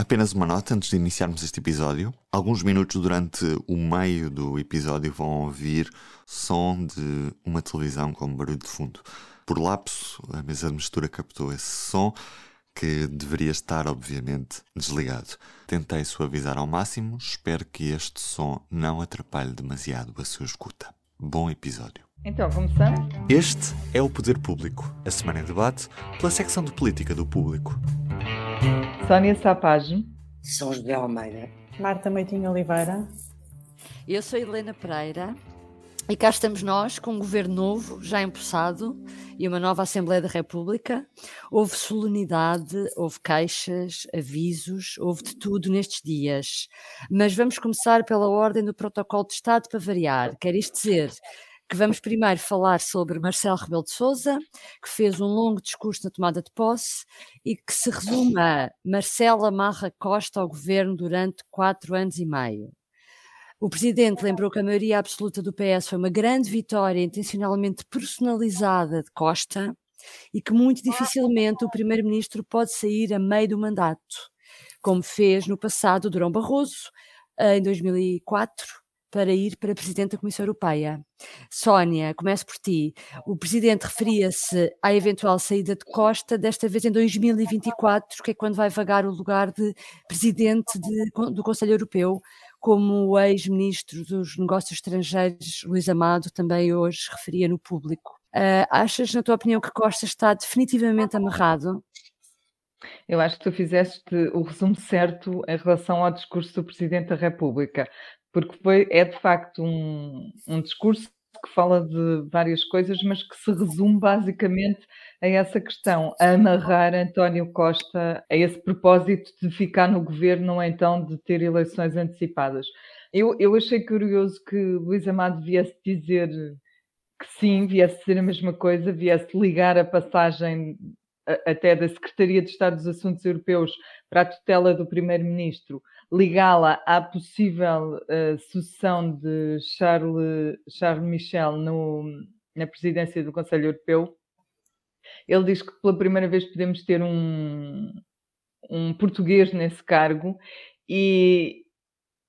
Apenas uma nota antes de iniciarmos este episódio. Alguns minutos durante o meio do episódio vão ouvir som de uma televisão com barulho de fundo. Por lapso, a mesa de mistura captou esse som que deveria estar, obviamente, desligado. Tentei suavizar ao máximo, espero que este som não atrapalhe demasiado a sua escuta. Bom episódio. Então, começamos? Este é o Poder Público, a semana em debate pela secção de política do público. Sónia Sapage. São José Almeida. Marta Meitinho Oliveira. Eu sou Helena Pereira e cá estamos nós com um governo novo, já empossado, e uma nova Assembleia da República. Houve solenidade, houve queixas, avisos, houve de tudo nestes dias. Mas vamos começar pela ordem do protocolo de Estado para variar. Quer isto dizer que vamos primeiro falar sobre Marcelo Rebelo de Sousa, que fez um longo discurso na tomada de posse e que se resume a Marcelo amarra Costa ao governo durante quatro anos e meio. O presidente lembrou que a maioria absoluta do PS foi uma grande vitória intencionalmente personalizada de Costa e que muito dificilmente o primeiro-ministro pode sair a meio do mandato, como fez no passado Durão Barroso, em 2004, para ir para Presidente da Comissão Europeia. Sónia, começo por ti. O Presidente referia-se à eventual saída de Costa, desta vez em 2024, que é quando vai vagar o lugar de Presidente de, do Conselho Europeu, como o ex-ministro dos Negócios Estrangeiros, Luís Amado, também hoje referia no público. Uh, achas, na tua opinião, que Costa está definitivamente amarrado? Eu acho que tu fizeste o resumo certo em relação ao discurso do Presidente da República porque foi, é de facto um, um discurso que fala de várias coisas, mas que se resume basicamente a essa questão, a amarrar António Costa a esse propósito de ficar no governo ou então de ter eleições antecipadas. Eu, eu achei curioso que Luís Amado viesse dizer que sim, viesse dizer a mesma coisa, viesse ligar a passagem até da Secretaria de Estado dos Assuntos Europeus para a tutela do Primeiro-Ministro ligá-la à possível uh, sucessão de Charles, Charles Michel no, na presidência do Conselho Europeu. Ele diz que pela primeira vez podemos ter um, um português nesse cargo e,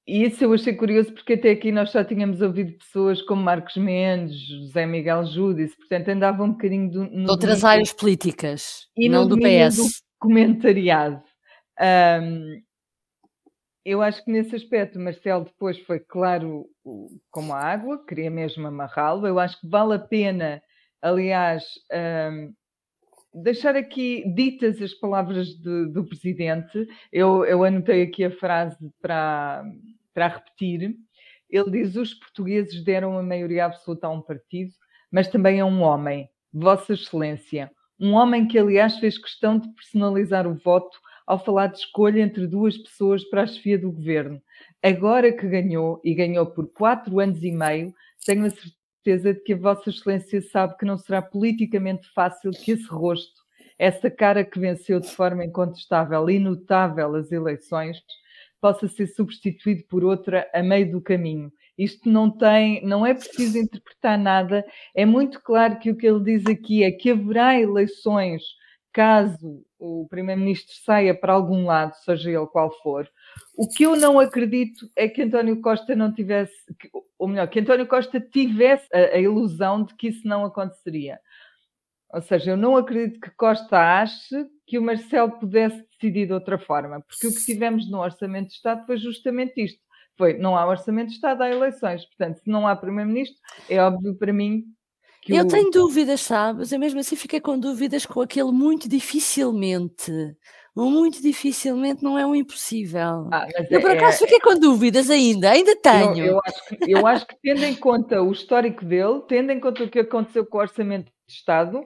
e isso eu achei curioso porque até aqui nós já tínhamos ouvido pessoas como Marcos Mendes, José Miguel Júdice, portanto andava um bocadinho do, no de outras áreas políticas e não do PS. Do comentariado. Um, eu acho que nesse aspecto Marcelo depois foi claro como a água, queria mesmo amarrá-lo. Eu acho que vale a pena, aliás, um, deixar aqui ditas as palavras de, do presidente. Eu, eu, anotei aqui a frase para, para repetir. Ele diz: Os portugueses deram a maioria absoluta a um partido, mas também a um homem, Vossa Excelência. Um homem que, aliás, fez questão de personalizar o voto ao falar de escolha entre duas pessoas para a chefia do governo. Agora que ganhou, e ganhou por quatro anos e meio, tenho a certeza de que a Vossa Excelência sabe que não será politicamente fácil que esse rosto, essa cara que venceu de forma incontestável e notável as eleições, possa ser substituído por outra a meio do caminho. Isto não tem, não é preciso interpretar nada. É muito claro que o que ele diz aqui é que haverá eleições caso o primeiro-ministro saia para algum lado, seja ele qual for, o que eu não acredito é que António Costa não tivesse, ou melhor, que António Costa tivesse a, a ilusão de que isso não aconteceria. Ou seja, eu não acredito que Costa ache que o Marcelo pudesse decidir de outra forma, porque o que tivemos no Orçamento de Estado foi justamente isto. Foi, não há Orçamento de Estado, há eleições. Portanto, se não há Primeiro-Ministro, é óbvio para mim eu o... tenho dúvidas, sabes? Eu mesmo assim fiquei com dúvidas com aquele muito dificilmente. O muito dificilmente não é um impossível. Ah, eu por é, acaso é, fiquei com dúvidas ainda, ainda tenho. Eu, eu, acho que, eu acho que tendo em conta o histórico dele, tendo em conta o que aconteceu com o Orçamento de Estado,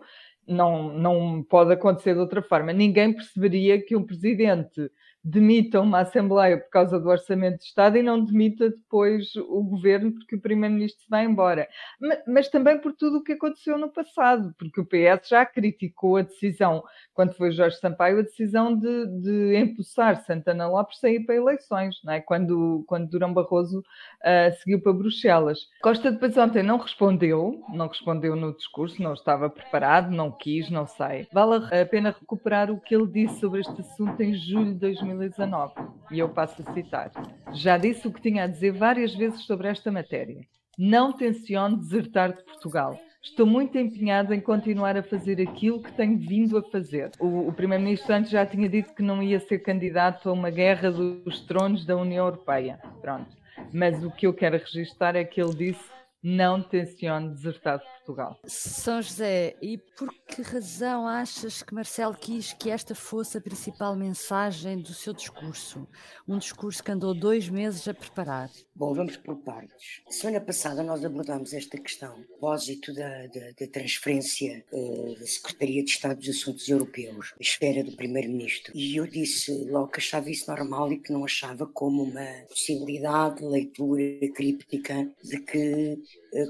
não, não pode acontecer de outra forma. Ninguém perceberia que um presidente demita uma Assembleia por causa do Orçamento de Estado e não demita depois o governo porque o Primeiro-Ministro vai embora. Mas, mas, também por tudo o que aconteceu no passado, porque o PS já criticou a decisão, quando foi Jorge Sampaio, a decisão de, de empossar Santana Lopes sair para eleições, não é? quando, quando Durão Barroso uh, seguiu para Bruxelas. Costa depois ontem não respondeu, não respondeu no discurso, não estava preparado, não quis, não sei. Vale a pena recuperar o que ele disse sobre este assunto em julho de 2019. E eu passo a citar. Já disse o que tinha a dizer várias vezes sobre esta matéria. Não tenciono desertar de Portugal. Estou muito empenhado em continuar a fazer aquilo que tenho vindo a fazer. O, o Primeiro-Ministro antes já tinha dito que não ia ser candidato a uma guerra dos tronos da União Europeia. Pronto. Mas o que eu quero registrar é que ele disse não tenciono desertar de Portugal. São José, e por que razão achas que Marcelo quis que esta fosse a principal mensagem do seu discurso? Um discurso que andou dois meses a preparar. Bom, vamos por partes. Semana passada nós abordámos esta questão, propósito da, da, da transferência uh, da Secretaria de Estado dos Assuntos Europeus, a esfera do Primeiro-Ministro. E eu disse logo que achava isso normal e que não achava como uma possibilidade de leitura críptica de que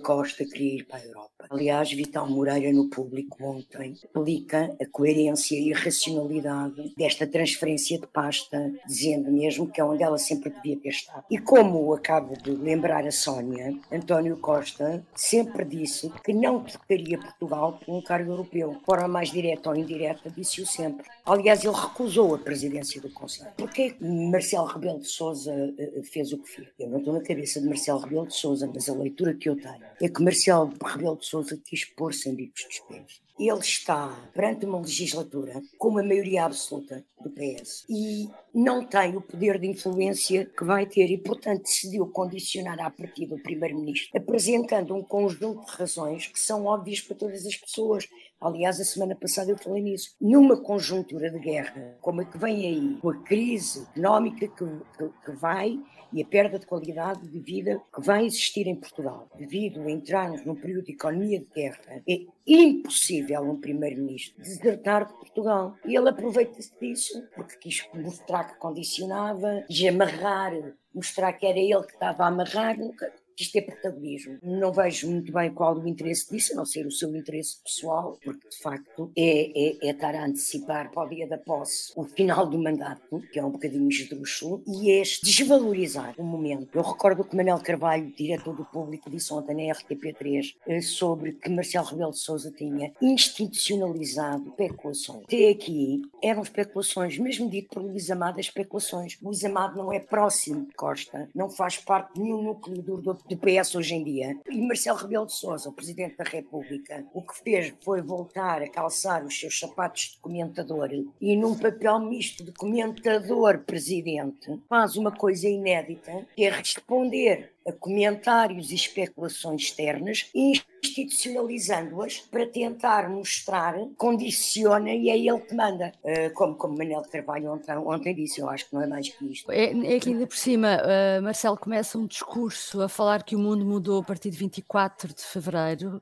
Costa queria ir para a Europa. Aliás, Vital Moreira, no público ontem, explica a coerência e a racionalidade desta transferência de pasta, dizendo mesmo que é onde ela sempre devia ter estado. E como acabo de lembrar a Sónia, António Costa sempre disse que não trocaria Portugal por um cargo europeu. De forma mais direta ou indireta, disse-o sempre. Aliás, ele recusou a presidência do Conselho. Porquê Marcelo Rebelo de Sousa eh, fez o que fez? Eu não estou na cabeça de Marcelo Rebelo de Sousa, mas a leitura que eu tenho é que Marcelo Rebelo de Sousa quis pôr-se em bicos dos pés. Ele está perante uma legislatura com uma maioria absoluta do PS e não tem o poder de influência que vai ter e, portanto, decidiu condicionar a partir do Primeiro-Ministro, apresentando um conjunto de razões que são óbvias para todas as pessoas. Aliás, a semana passada eu falei nisso. Numa conjuntura de guerra, como a que vem aí, com a crise económica que, que, que vai e a perda de qualidade de vida que vai existir em Portugal, devido a entrarmos num período de economia de guerra, é impossível um primeiro-ministro desertar de Portugal. E ele aproveita-se disso, porque quis mostrar que condicionava, quis amarrar, mostrar que era ele que estava a amarrar, nunca quis ter protagonismo. Não vejo muito bem qual o interesse disso, a não ser o seu interesse pessoal, porque de facto é, é, é estar a antecipar para o dia da posse o final do mandato, que é um bocadinho esdrúxulo, e é desvalorizar o momento. Eu recordo que Manel Carvalho, diretor do público, disse ontem na RTP3 eh, sobre que Marcelo Rebelo de Sousa tinha institucionalizado especulações. Até aqui eram especulações, mesmo dito por Luís Amado, especulações. Luís Amado não é próximo de Costa, não faz parte de nenhum núcleo do do PS hoje em dia. E Marcelo Rebelo de Sousa, o Presidente da República, o que fez foi voltar a calçar os seus sapatos de comentador e num papel misto de comentador-presidente faz uma coisa inédita, que é responder a comentários e especulações externas, institucionalizando-as para tentar mostrar, condiciona e é ele que manda. Uh, como, como Manel Carvalho ontem, ontem, disse, eu acho que não é mais que isto. É, é que ainda por cima, uh, Marcelo começa um discurso a falar que o mundo mudou a partir de 24 de fevereiro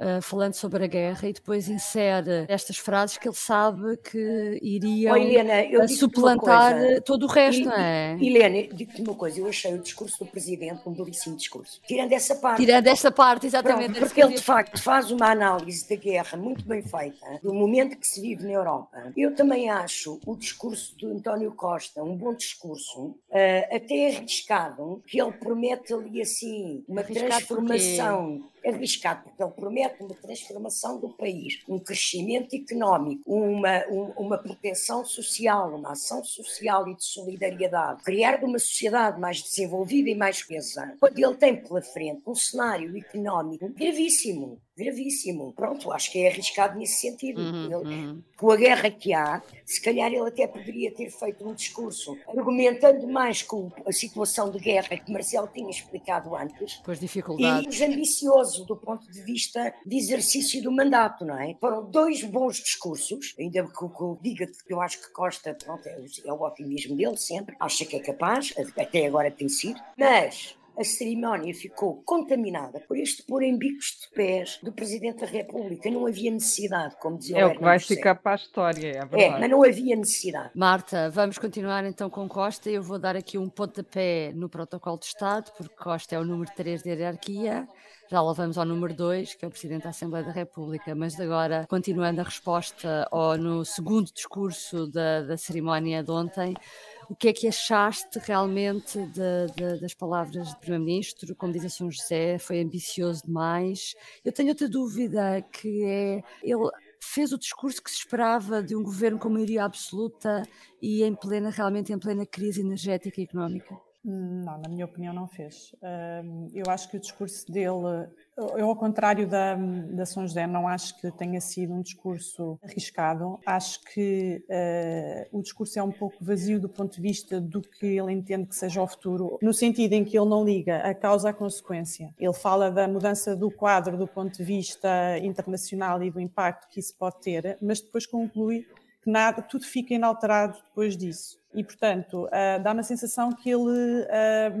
uh, falando sobre a guerra, e depois insere estas frases que ele sabe que iriam oh, Helena, suplantar todo o resto, não é? Helena, digo-te uma coisa, eu achei o discurso do Presidente um belíssimo discurso. Tirando essa parte. Tirando essa parte, exatamente. Pronto, porque ele, de facto, faz uma análise da guerra muito bem feita, do momento que se vive na Europa. Eu também acho o discurso do António Costa um bom discurso, uh, até arriscado, que ele promete ali assim uma arriscado transformação. Porque arriscado, porque ele promete uma transformação do país, um crescimento económico, uma, um, uma proteção social, uma ação social e de solidariedade, criar uma sociedade mais desenvolvida e mais coesa, quando ele tem pela frente um cenário económico gravíssimo, gravíssimo. Pronto, acho que é arriscado nesse sentido. Uhum, ele, uhum. Com a guerra que há, se calhar ele até poderia ter feito um discurso argumentando mais com a situação de guerra que Marcelo tinha explicado antes. Com as dificuldades. E ambicioso do ponto de vista de exercício do mandato, não é? Foram dois bons discursos, ainda que, que diga que eu acho que Costa, pronto, é, é o otimismo dele sempre, acha que é capaz, até agora tem sido, mas a cerimónia ficou contaminada por este pôr em bicos de pés do Presidente da República. Não havia necessidade, como dizia É o o que vai José. ficar para a história, é É, verdade. mas não havia necessidade. Marta, vamos continuar então com Costa. Eu vou dar aqui um pontapé no protocolo de Estado, porque Costa é o número 3 da hierarquia. Já lá vamos ao número 2, que é o Presidente da Assembleia da República. Mas agora, continuando a resposta ao, no segundo discurso da, da cerimónia de ontem, o que é que achaste realmente de- de- das palavras do Primeiro-Ministro? Como diz a São José, foi ambicioso demais. Eu tenho outra dúvida, que é, ele fez o discurso que se esperava de um governo com maioria absoluta e em plena, realmente em plena crise energética e económica? Não, na minha opinião não fez. Eu acho que o discurso dele, eu ao contrário da, da São José, não acho que tenha sido um discurso arriscado. Acho que eh, o discurso é um pouco vazio do ponto de vista do que ele entende que seja o futuro, no sentido em que ele não liga a causa à consequência. Ele fala da mudança do quadro do ponto de vista internacional e do impacto que isso pode ter, mas depois conclui que nada, tudo fica inalterado depois disso. E, portanto, ah, dá-me a sensação que ele ah,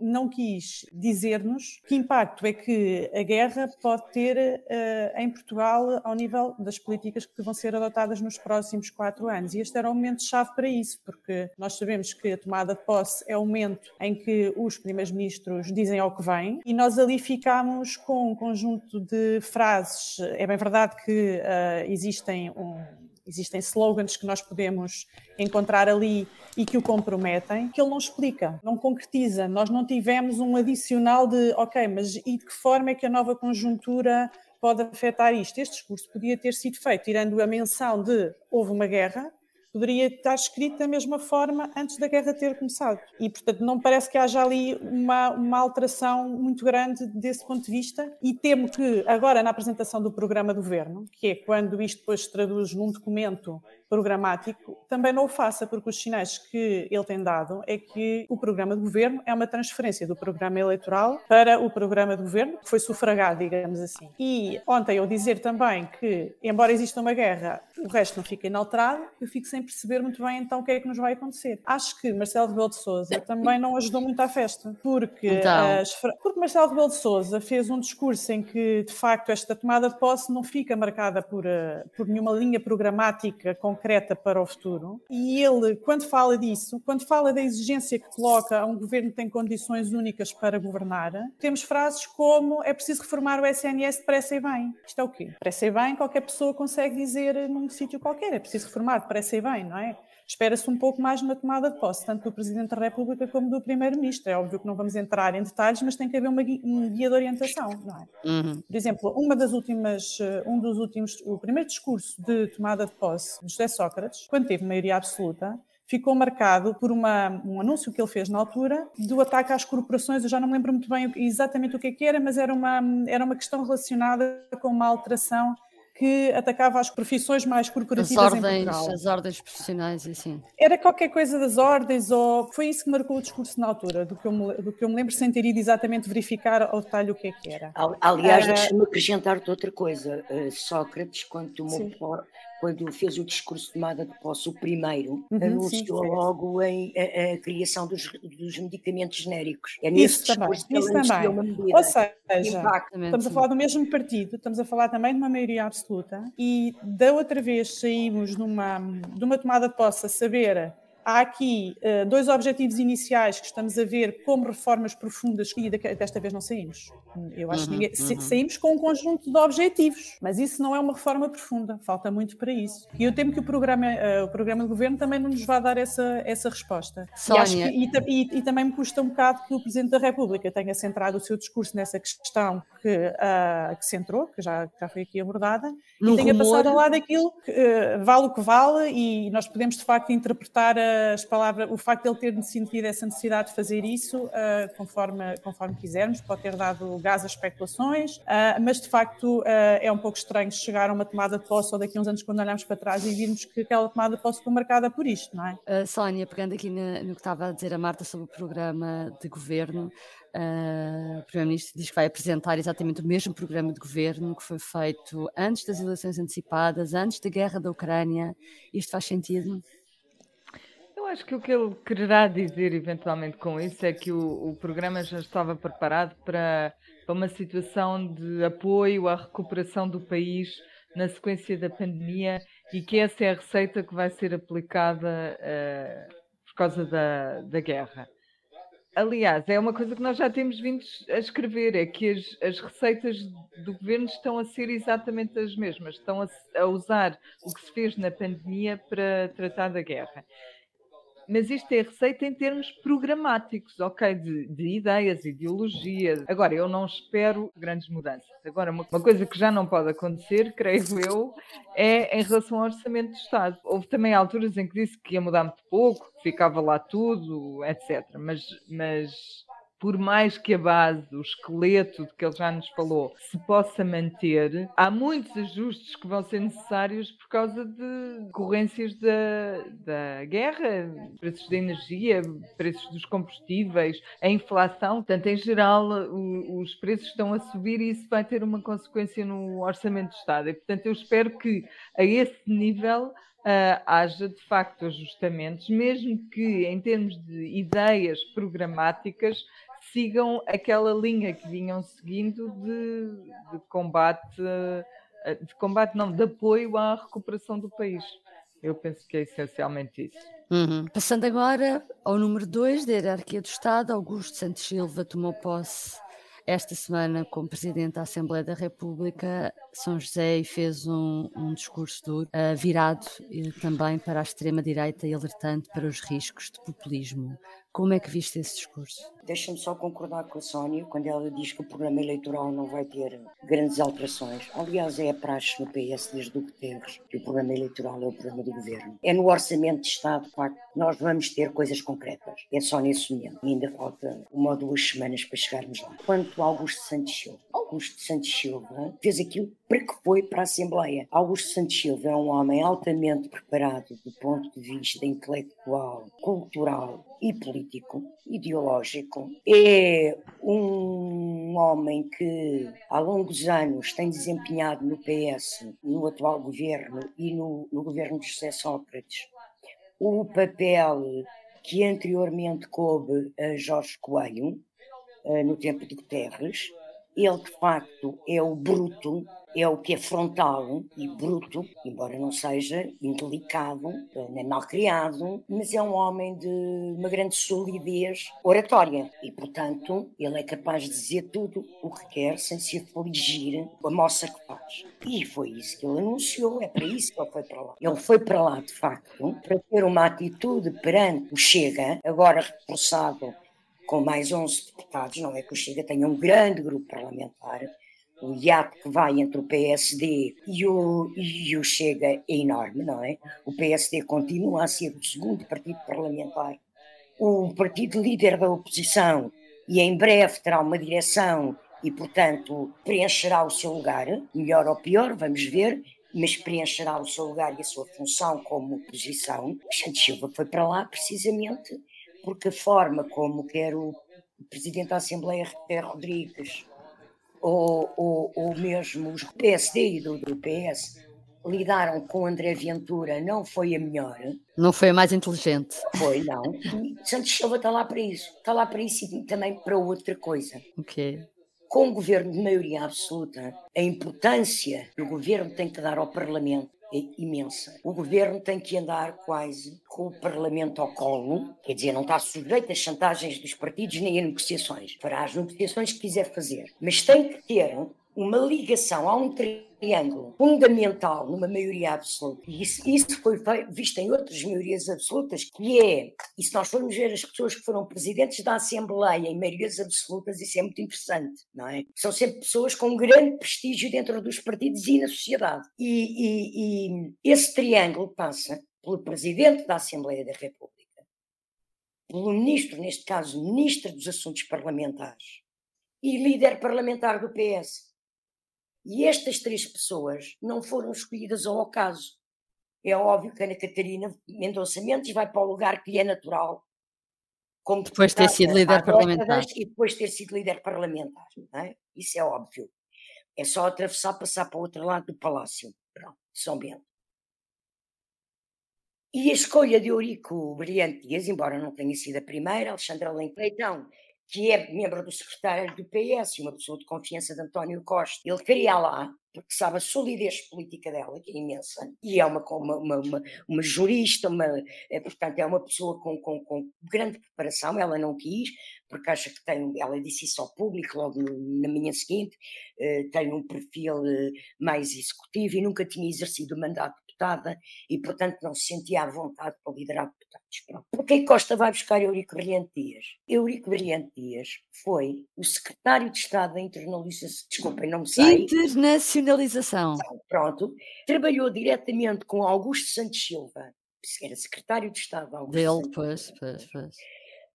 não quis dizer-nos que impacto é que a guerra pode ter ah, em Portugal ao nível das políticas que vão ser adotadas nos próximos quatro anos. E este era o momento-chave para isso, porque nós sabemos que a tomada de posse é o momento em que os primeiros-ministros dizem ao que vem, e nós ali ficámos com um conjunto de frases. É bem verdade que existem um existem slogans que nós podemos encontrar ali e que o comprometem, que ele não explica, não concretiza. Nós não tivemos um adicional de, ok, mas e de que forma é que a nova conjuntura pode afetar isto? Este discurso podia ter sido feito tirando a menção de houve uma guerra, poderia estar escrito da mesma forma antes da guerra ter começado. E, portanto, não parece que haja ali uma, uma alteração muito grande desse ponto de vista. E temo que, agora, na apresentação do programa do governo, que é quando isto depois se traduz num documento programático, também não o faça, porque os sinais que ele tem dado é que o programa de governo é uma transferência do programa eleitoral para o programa de governo, que foi sufragado, digamos assim. E ontem eu dizer também que, embora exista uma guerra, o resto não fica inalterado, eu fico sem perceber muito bem então o que é que nos vai acontecer. Acho que Marcelo Rebelo de Sousa também não ajudou muito à festa, porque, Então. as fra- porque Marcelo Rebelo de Sousa fez um discurso em que, de facto, esta tomada de posse não fica marcada por, eh, por nenhuma linha programática concreta para o futuro. E ele, quando fala disso, quando fala da exigência que coloca a um governo que tem condições únicas para governar, temos frases como é preciso reformar o SNS depressa e bem. Isto é o quê? Depressa e bem, qualquer pessoa consegue dizer num sítio qualquer. É preciso reformar depressa e bem, não é? Espera-se um pouco mais na tomada de posse, tanto do Presidente da República como do Primeiro-Ministro. É óbvio que não vamos entrar em detalhes, mas tem que haver uma gui- um guia de orientação, não é? Uhum. Por exemplo, uma das últimas, eh, um dos últimos, o primeiro discurso de tomada de posse de José Sócrates, quando teve maioria absoluta, ficou marcado por uma, um anúncio que ele fez na altura do ataque às corporações. Eu já não me lembro muito bem exatamente o que é que era, mas era uma, era uma questão relacionada com uma alteração que atacava as profissões mais As corporativas em ordens, Portugal. as ordens profissionais assim. Era qualquer coisa das ordens, ou foi isso que marcou o discurso na altura, do que eu me, do que eu me lembro, sem ter ido exatamente verificar ao detalhe o que é que era. Al- Aliás, Ah. deixa-me acrescentar-te outra coisa. Uh, Sócrates, quando, tomou. Quando fez o discurso de tomada de posse, o primeiro, Uhum, sim, anunciou sim. logo em, a, a criação dos, dos medicamentos genéricos. É nesse Isso também, discurso que ele também. uma medida. Ou seja, Impacto. estamos a Sim. falar do mesmo partido, estamos a falar também de uma maioria absoluta e da outra vez saímos numa, de uma tomada de posse a saber há aqui eh, dois objetivos iniciais que estamos a ver como reformas profundas e desta vez não saímos. Eu acho que Uhum, ninguém, sa- uhum. saímos com um conjunto de objetivos, mas isso não é uma reforma profunda, falta muito para isso. E eu temo que o programa, eh, o programa de governo também não nos vá dar essa, essa resposta. E, Sónia. que- e e- e também me custa um bocado que o Presidente da República tenha centrado o seu discurso nessa questão que, ah, que centrou, que já, já foi aqui abordada, Num e tenha rumor. passado ao lado aquilo que eh, vale o que vale e nós podemos de facto interpretar as palavras, o facto de ele ter sentido essa necessidade de fazer isso ah, conforme, conforme quisermos, pode ter dado gás a especulações, ah, mas de facto ah, é um pouco estranho chegar a uma tomada de posse ou daqui a uns anos quando olharmos para trás e virmos que aquela tomada de posse ficou marcada por isto, não é? Uh, Sónia, pegando aqui na- no que estava a dizer a Marta sobre o programa de governo, uh, o Primeiro-Ministro diz que vai apresentar exatamente o mesmo programa de governo que foi feito antes das eleições antecipadas, antes da guerra da Ucrânia. Isto faz sentido? Acho que o que ele quererá dizer eventualmente com isso é que o, o programa já estava preparado para, para uma situação de apoio à recuperação do país na sequência da pandemia e que essa é a receita que vai ser aplicada uh, por causa da, da guerra. Aliás, é uma coisa que nós já temos vindo a escrever, é que as, as receitas do governo estão a ser exatamente as mesmas, estão a, a usar o que se fez na pandemia para tratar da guerra mas isto é receita em termos programáticos, ok? De, de, ideias, ideologia. Agora, eu não espero grandes mudanças. Agora, uma, uma, coisa que já não pode acontecer, creio eu, é em relação ao orçamento do Estado. Houve também alturas em que disse que ia mudar muito pouco, que ficava lá tudo, etc. Mas, mas por mais que a base, o esqueleto que ele já nos falou, se possa manter, há muitos ajustes que vão ser necessários por causa de decorrências da, da guerra, preços da energia, preços dos combustíveis, a inflação. Portanto, em geral, o, os preços estão a subir e isso vai ter uma consequência no orçamento do Estado. E, portanto, eu espero que a esse nível uh, haja de facto ajustamentos, mesmo que em termos de ideias programáticas sigam aquela linha que vinham seguindo de, de combate, eh, de combate não, de apoio à recuperação do país. Eu penso que é essencialmente isso. Uhum. Passando agora ao número 2 da hierarquia do Estado, Augusto Santos Silva tomou posse esta semana como Presidente da Assembleia da República, São José e fez um, um discurso duro, uh, virado uh, também para a extrema-direita e alertante para os riscos de populismo. Como é que viste esse discurso? Deixa-me só concordar com a Sónia quando ela diz que o programa eleitoral não vai ter grandes alterações. Aliás, é a praxe no PS desde o Guterres que o programa eleitoral é o programa do governo. É no orçamento de Estado, de facto, nós vamos ter coisas concretas. É só nesse momento. Ainda falta uma ou duas semanas para chegarmos lá. Quanto a Augusto Santos Silva, Augusto Santos Silva fez aquilo para que foi para a Assembleia. Augusto Santos Silva é um homem altamente preparado do ponto de vista intelectual, cultural e político, ideológico. É um homem que há longos anos tem desempenhado no PS, no atual governo e no, no governo de José Sócrates, o papel que anteriormente coube a Jorge Coelho, eh, no tempo de Guterres, ele de facto é o bruto, é o que é frontal e bruto, embora não seja indelicado, nem mal criado, mas é um homem de uma grande solidez oratória e, portanto, ele é capaz de dizer tudo o que quer sem se afligir com a moça que faz. E foi isso que ele anunciou, é para isso que ele foi para lá. Ele foi para lá, de facto, para ter uma atitude perante o Chega, agora reforçado com mais 11 deputados, não é que o Chega tenha um grande grupo parlamentar, o hiato que vai entre o PSD e o, e o Chega é enorme, não é? O PSD continua a ser o segundo partido parlamentar, o partido líder da oposição, e em breve terá uma direção e, portanto, preencherá o seu lugar, melhor ou pior, vamos ver, mas preencherá o seu lugar e a sua função como oposição. Santos Silva foi para lá precisamente porque a forma como quer o Presidente da Assembleia, Rodrigues, ou, ou, ou mesmo os PSD e do, do PS, lidaram com André Ventura não foi a melhor. Não foi a mais inteligente. Foi, não. Santos Silva está lá para isso. Está lá para isso e também para outra coisa. Ok. Com o governo de maioria absoluta, a importância que o governo tem que dar ao Parlamento imensa. O governo tem que andar quase com o Parlamento ao colo, quer dizer, não está sujeito às chantagens dos partidos nem a negociações. Fará as negociações que quiser fazer, mas tem que ter uma ligação a um triângulo fundamental numa maioria absoluta. E isso, isso foi visto em outras maiorias absolutas, que é, e se nós formos ver as pessoas que foram presidentes da Assembleia em maiorias absolutas, isso é muito interessante, não é? São sempre pessoas com grande prestígio dentro dos partidos e na sociedade. E, e, e esse triângulo passa pelo presidente da Assembleia da República, pelo ministro, neste caso, ministro dos Assuntos Parlamentares, e líder parlamentar do PS. E estas três pessoas não foram escolhidas ao acaso. É óbvio que Ana Catarina Mendonça Mendes vai para o lugar que lhe é natural. Como depois de ter sido líder parlamentar. E depois de ter sido líder parlamentar. É? Isso é óbvio. É só atravessar, passar para o outro lado do palácio. Pronto, São Bento. E a escolha de Eurico Brilhante Dias, embora não tenha sido a primeira, Alexandre Leitão, que é membro do secretário do PS, uma pessoa de confiança de António Costa, ele queria lá, porque sabe a solidez política dela, que é imensa, e é uma, uma, uma, uma jurista, uma, é, portanto, é uma pessoa com, com, com, grande preparação, ela não quis, porque acha que tem, ela disse isso ao público logo na manhã seguinte, uh, tem um perfil uh, mais executivo e nunca tinha exercido o mandato deputada e, portanto, não se sentia à vontade para liderar deputados. Porquê que Costa vai buscar Eurico Brilhante Dias? Eurico Brilhante Dias foi o secretário de Estado da internalização, desculpem, não me sei. Internacionalização. Pronto. Trabalhou diretamente com Augusto Santos Silva, que era secretário de Estado. Augusto Dele, pois, pois, pois.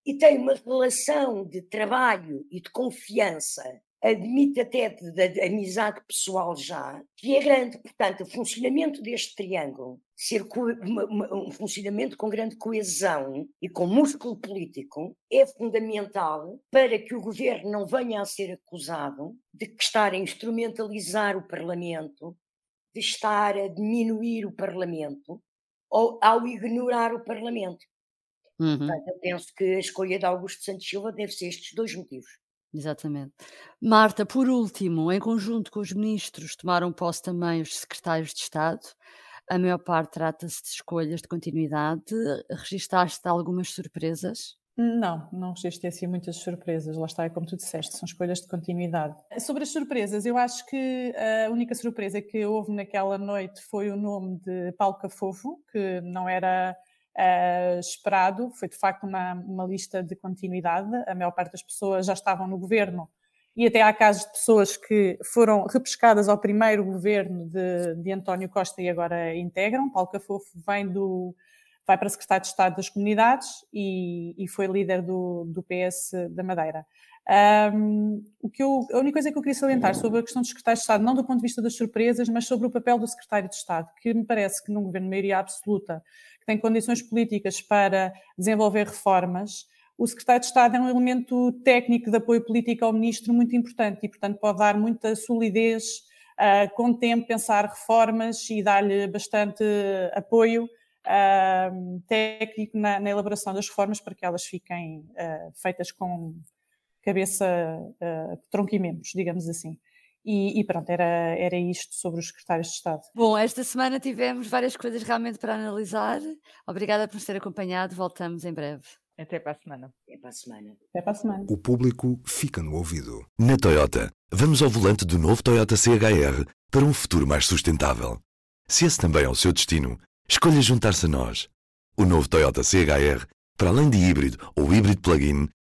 E tem uma relação de trabalho e de confiança admite até de, de, de, amizade pessoal já, que é grande. Portanto, o funcionamento deste triângulo, ser um funcionamento com grande coesão e com músculo político, é fundamental para que o governo não venha a ser acusado de estar a instrumentalizar o Parlamento, de estar a diminuir o Parlamento ou ao ignorar o Parlamento. Uhum. Portanto, eu penso que a escolha de Augusto Santos Silva deve ser estes dois motivos. Exatamente. Marta, por último, em conjunto com os ministros, tomaram posse também os secretários de Estado. A maior parte trata-se de escolhas de continuidade. Registaste algumas surpresas? Não, não registrei assim muitas surpresas. Lá está, é como tu disseste, são escolhas de continuidade. Sobre as surpresas, eu acho que a única surpresa que houve naquela noite foi o nome de Paulo Cafofo, que não era uh, esperado. Foi de facto uma, uma lista de continuidade. A maior parte das pessoas já estavam no governo e até há casos de pessoas que foram repescadas ao primeiro governo de, de António Costa e agora integram. Paulo Cafofo vem do, vai para secretário de Estado das Comunidades e, e foi líder do, do PS da Madeira. Um, o que eu, a única coisa que eu queria salientar sobre a questão do secretário de Estado, não do ponto de vista das surpresas, mas sobre o papel do secretário de Estado, que me parece que num governo de maioria absoluta, que tem condições políticas para desenvolver reformas, o secretário de Estado é um elemento técnico de apoio político ao ministro muito importante e, portanto, pode dar muita solidez, uh, com tempo, pensar reformas e dar-lhe bastante apoio uh, técnico na, na, elaboração das reformas para que elas fiquem uh, feitas com cabeça, uh, tronco e membros, digamos assim. E, e, pronto, era, era isto sobre os secretários de Estado. Bom, esta semana tivemos várias coisas realmente para analisar. Obrigada por nos ter acompanhado. Voltamos em breve. Até para a semana. Até para a semana. Até para a semana. O público fica no ouvido. Na Toyota, vamos ao volante do novo Toyota CHR para um futuro mais sustentável. Se esse também é o seu destino, escolha juntar-se a nós. O novo Toyota CHR, para além de híbrido ou híbrido plug-in,